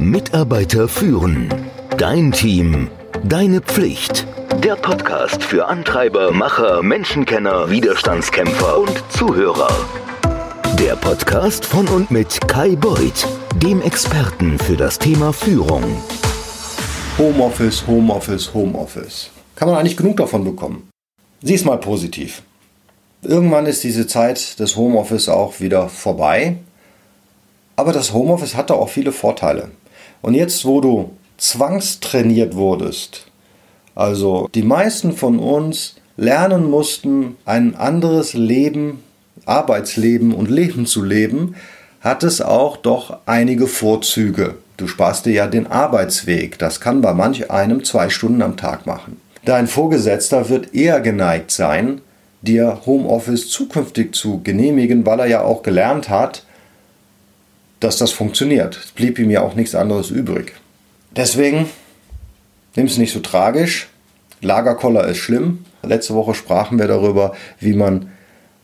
Mitarbeiter führen. Dein Team. Deine Pflicht. Der Podcast für Antreiber, Macher, Menschenkenner, Widerstandskämpfer und Zuhörer. Der Podcast von und mit Kai Beuth, dem Experten für das Thema Führung. Homeoffice, Homeoffice, Homeoffice. Kann man eigentlich genug davon bekommen? Sieh es mal positiv. Irgendwann ist diese Zeit des Homeoffice auch wieder vorbei. Aber das Homeoffice hatte auch viele Vorteile. Und jetzt, wo du zwangstrainiert wurdest, also die meisten von uns lernen mussten, ein anderes Leben, Arbeitsleben und Leben zu leben, hat es auch doch einige Vorzüge. Du sparst dir ja den Arbeitsweg. Das kann bei manch einem zwei Stunden am Tag machen. Dein Vorgesetzter wird eher geneigt sein, dir Homeoffice zukünftig zu genehmigen, weil er ja auch gelernt hat, dass das funktioniert. Es blieb ihm ja auch nichts anderes übrig. Deswegen nimm es nicht so tragisch. Lagerkoller ist schlimm. Letzte Woche sprachen wir darüber, wie man,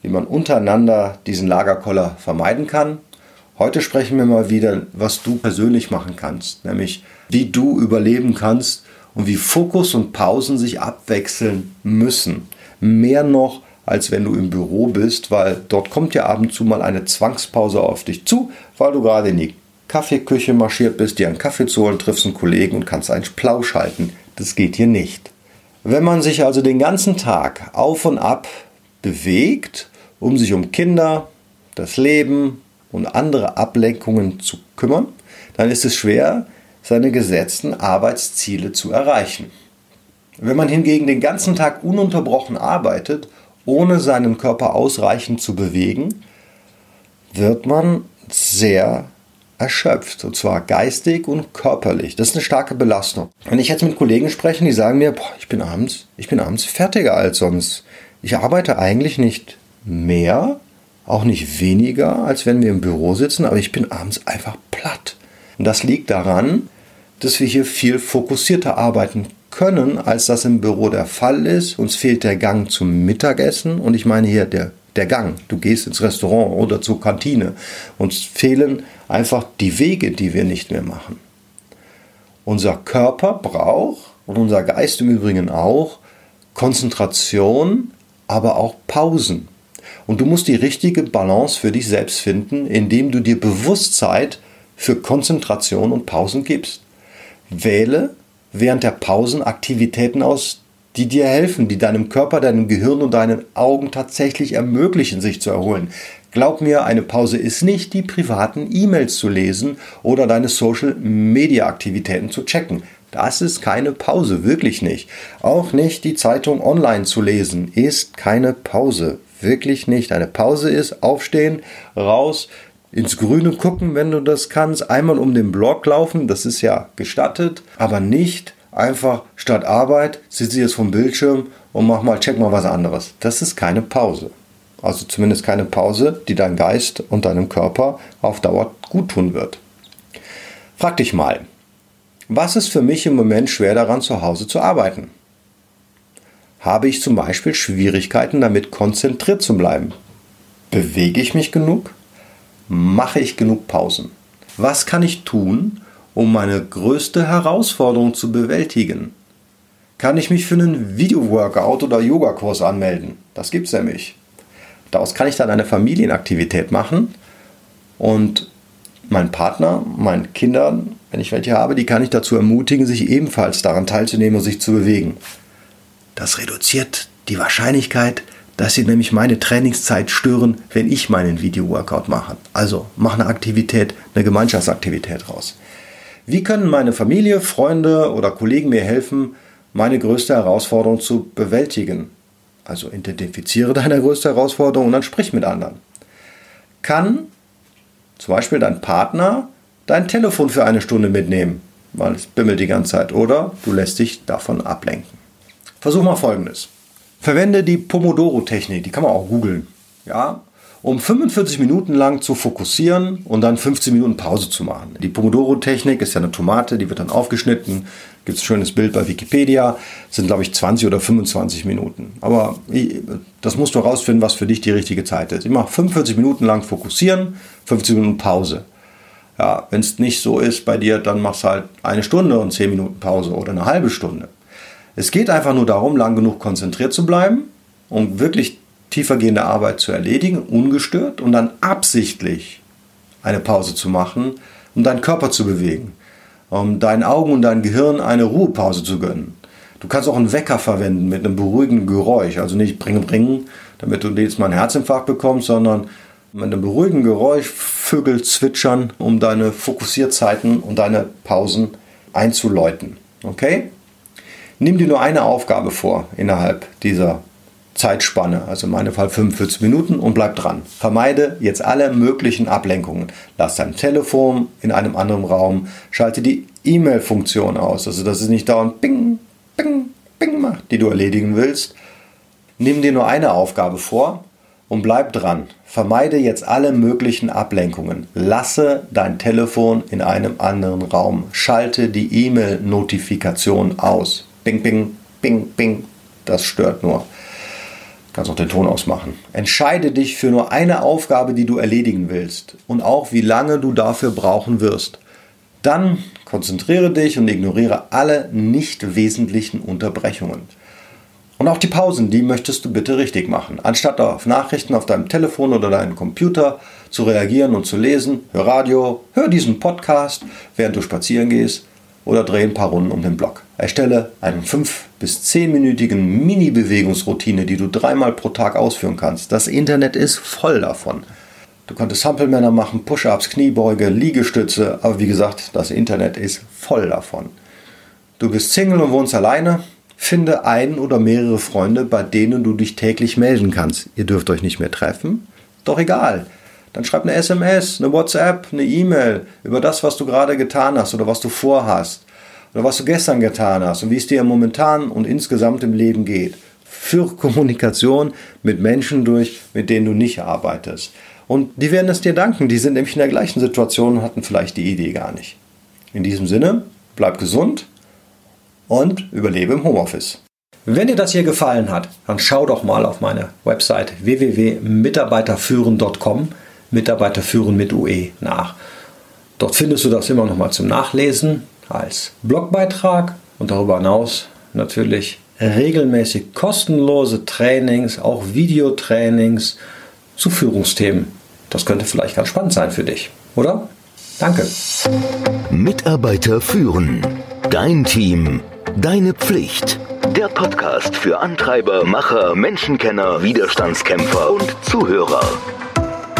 wie man untereinander diesen Lagerkoller vermeiden kann. Heute sprechen wir mal wieder, was du persönlich machen kannst, nämlich wie du überleben kannst und wie Fokus und Pausen sich abwechseln müssen. Mehr noch, als wenn du im Büro bist, weil dort kommt ja ab und zu mal eine Zwangspause auf dich zu, weil du gerade in die Kaffeeküche marschiert bist, dir einen Kaffee zu holen, triffst einen Kollegen und kannst einen Plausch halten. Das geht hier nicht. Wenn man sich also den ganzen Tag auf und ab bewegt, um sich um Kinder, das Leben und andere Ablenkungen zu kümmern, dann ist es schwer, seine gesetzten Arbeitsziele zu erreichen. Wenn man hingegen den ganzen Tag ununterbrochen arbeitet ohne seinen Körper ausreichend zu bewegen, wird man sehr erschöpft, und zwar geistig und körperlich. Das ist eine starke Belastung. Wenn ich jetzt mit Kollegen spreche, die sagen mir, boah, ich bin abends, ich bin abends fertiger als sonst. Ich arbeite eigentlich nicht mehr, auch nicht weniger, als wenn wir im Büro sitzen, aber ich bin abends einfach platt. Und das liegt daran, dass wir hier viel fokussierter arbeiten können, als das im Büro der Fall ist. Uns fehlt der Gang zum Mittagessen und ich meine hier der, der Gang. Du gehst ins Restaurant oder zur Kantine. Uns fehlen einfach die Wege, die wir nicht mehr machen. Unser Körper braucht und unser Geist im Übrigen auch Konzentration, aber auch Pausen. Und du musst die richtige Balance für dich selbst finden, indem du dir Bewusstsein für Konzentration und Pausen gibst. Wähle während der Pausen Aktivitäten aus, die dir helfen, die deinem Körper, deinem Gehirn und deinen Augen tatsächlich ermöglichen, sich zu erholen. Glaub mir, eine Pause ist nicht, die privaten E-Mails zu lesen oder deine Social-Media-Aktivitäten zu checken. Das ist keine Pause, wirklich nicht. Auch nicht die Zeitung online zu lesen ist keine Pause, wirklich nicht. Eine Pause ist aufstehen, raus, ins Grüne gucken, wenn du das kannst, einmal um den Block laufen, das ist ja gestattet, aber nicht einfach statt Arbeit sitze ich jetzt vom Bildschirm und mach mal, check mal was anderes. Das ist keine Pause. Also zumindest keine Pause, die dein Geist und deinem Körper auf Dauer gut tun wird. Frag dich mal, was ist für mich im Moment schwer daran, zu Hause zu arbeiten? Habe ich zum Beispiel Schwierigkeiten damit, konzentriert zu bleiben? Bewege ich mich genug? Mache ich genug Pausen? Was kann ich tun, um meine größte Herausforderung zu bewältigen? Kann ich mich für einen Video-Workout oder Yogakurs anmelden? Das gibt es nämlich. Daraus kann ich dann eine Familienaktivität machen und meinen Partner, meinen Kindern, wenn ich welche habe, die kann ich dazu ermutigen, sich ebenfalls daran teilzunehmen und sich zu bewegen. Das reduziert die Wahrscheinlichkeit, dass sie nämlich meine Trainingszeit stören, wenn ich meinen Video-Workout mache. Also mach eine Aktivität, eine Gemeinschaftsaktivität raus. Wie können meine Familie, Freunde oder Kollegen mir helfen, meine größte Herausforderung zu bewältigen? Also identifiziere deine größte Herausforderung und dann sprich mit anderen. Kann zum Beispiel dein Partner dein Telefon für eine Stunde mitnehmen, weil es bimmelt die ganze Zeit, oder du lässt dich davon ablenken. Versuch mal folgendes. Verwende die Pomodoro-Technik, die kann man auch googeln. Ja, um 45 Minuten lang zu fokussieren und dann 15 Minuten Pause zu machen. Die Pomodoro-Technik ist ja eine Tomate, die wird dann aufgeschnitten. Gibt es ein schönes Bild bei Wikipedia. sind, glaube ich, 20 oder 25 Minuten. Aber das musst du herausfinden, was für dich die richtige Zeit ist. Ich mache 45 Minuten lang fokussieren, 15 Minuten Pause. Ja, wenn es nicht so ist bei dir, dann machst du halt eine Stunde und zehn Minuten Pause oder eine halbe Stunde. Es geht einfach nur darum, lang genug konzentriert zu bleiben, um wirklich tiefergehende Arbeit zu erledigen, ungestört und dann absichtlich eine Pause zu machen, um deinen Körper zu bewegen, um deinen Augen und dein Gehirn eine Ruhepause zu gönnen. Du kannst auch einen Wecker verwenden mit einem beruhigenden Geräusch, also nicht bringen, bringen, damit du jetzt mal einen Herzinfarkt bekommst, sondern mit einem beruhigenden Geräusch Vögel zwitschern, um deine Fokussierzeiten und deine Pausen einzuläuten. Okay? Nimm dir nur eine Aufgabe vor innerhalb dieser Zeitspanne, also in meinem Fall 45 Minuten und bleib dran. Vermeide jetzt alle möglichen Ablenkungen. Lass dein Telefon in einem anderen Raum, schalte die E-Mail-Funktion aus, also dass es nicht dauernd Ping, Ping, Ping macht, die du erledigen willst. Nimm dir nur eine Aufgabe vor und bleib dran. Vermeide jetzt alle möglichen Ablenkungen. Lasse dein Telefon in einem anderen Raum. Schalte die E-Mail-Notifikation aus. Bing, bing, bing, bing. Das stört nur. Kannst auch den Ton ausmachen. Entscheide dich für nur eine Aufgabe, die du erledigen willst und auch wie lange du dafür brauchen wirst. Dann konzentriere dich und ignoriere alle nicht wesentlichen Unterbrechungen. Und auch die Pausen, die möchtest du bitte richtig machen. Anstatt auf Nachrichten auf deinem Telefon oder deinem Computer zu reagieren und zu lesen, hör Radio, hör diesen Podcast, während du spazieren gehst oder dreh ein paar Runden um den Block. Erstelle eine 5- bis 10-minütigen Mini-Bewegungsroutine, die du dreimal pro Tag ausführen kannst. Das Internet ist voll davon. Du kannst Sample-Männer machen, Push-Ups, Kniebeuge, Liegestütze, aber wie gesagt, das Internet ist voll davon. Du bist Single und wohnst alleine, Finde einen oder mehrere Freunde, bei denen du dich täglich melden kannst. Ihr dürft euch nicht mehr treffen? Doch egal. Dann schreib eine SMS, eine WhatsApp, eine E-Mail über das, was du gerade getan hast oder was du vorhast oder was du gestern getan hast und wie es dir momentan und insgesamt im Leben geht. Führe Kommunikation mit Menschen durch, mit denen du nicht arbeitest. Und die werden es dir danken. Die sind nämlich in der gleichen Situation und hatten vielleicht die Idee gar nicht. In diesem Sinne, bleib gesund und überlebe im Homeoffice. Wenn dir das hier gefallen hat, dann schau doch mal auf meine Website www.mitarbeiterführen.com, Mitarbeiterführen mit UE nach. Dort findest du das immer noch mal zum Nachlesen als Blogbeitrag und darüber hinaus natürlich regelmäßig kostenlose Trainings, auch Videotrainings zu Führungsthemen. Das könnte vielleicht ganz spannend sein für dich, oder? Danke. Mitarbeiter führen. Dein Team Deine Pflicht. Der Podcast für Antreiber, Macher, Menschenkenner, Widerstandskämpfer und Zuhörer.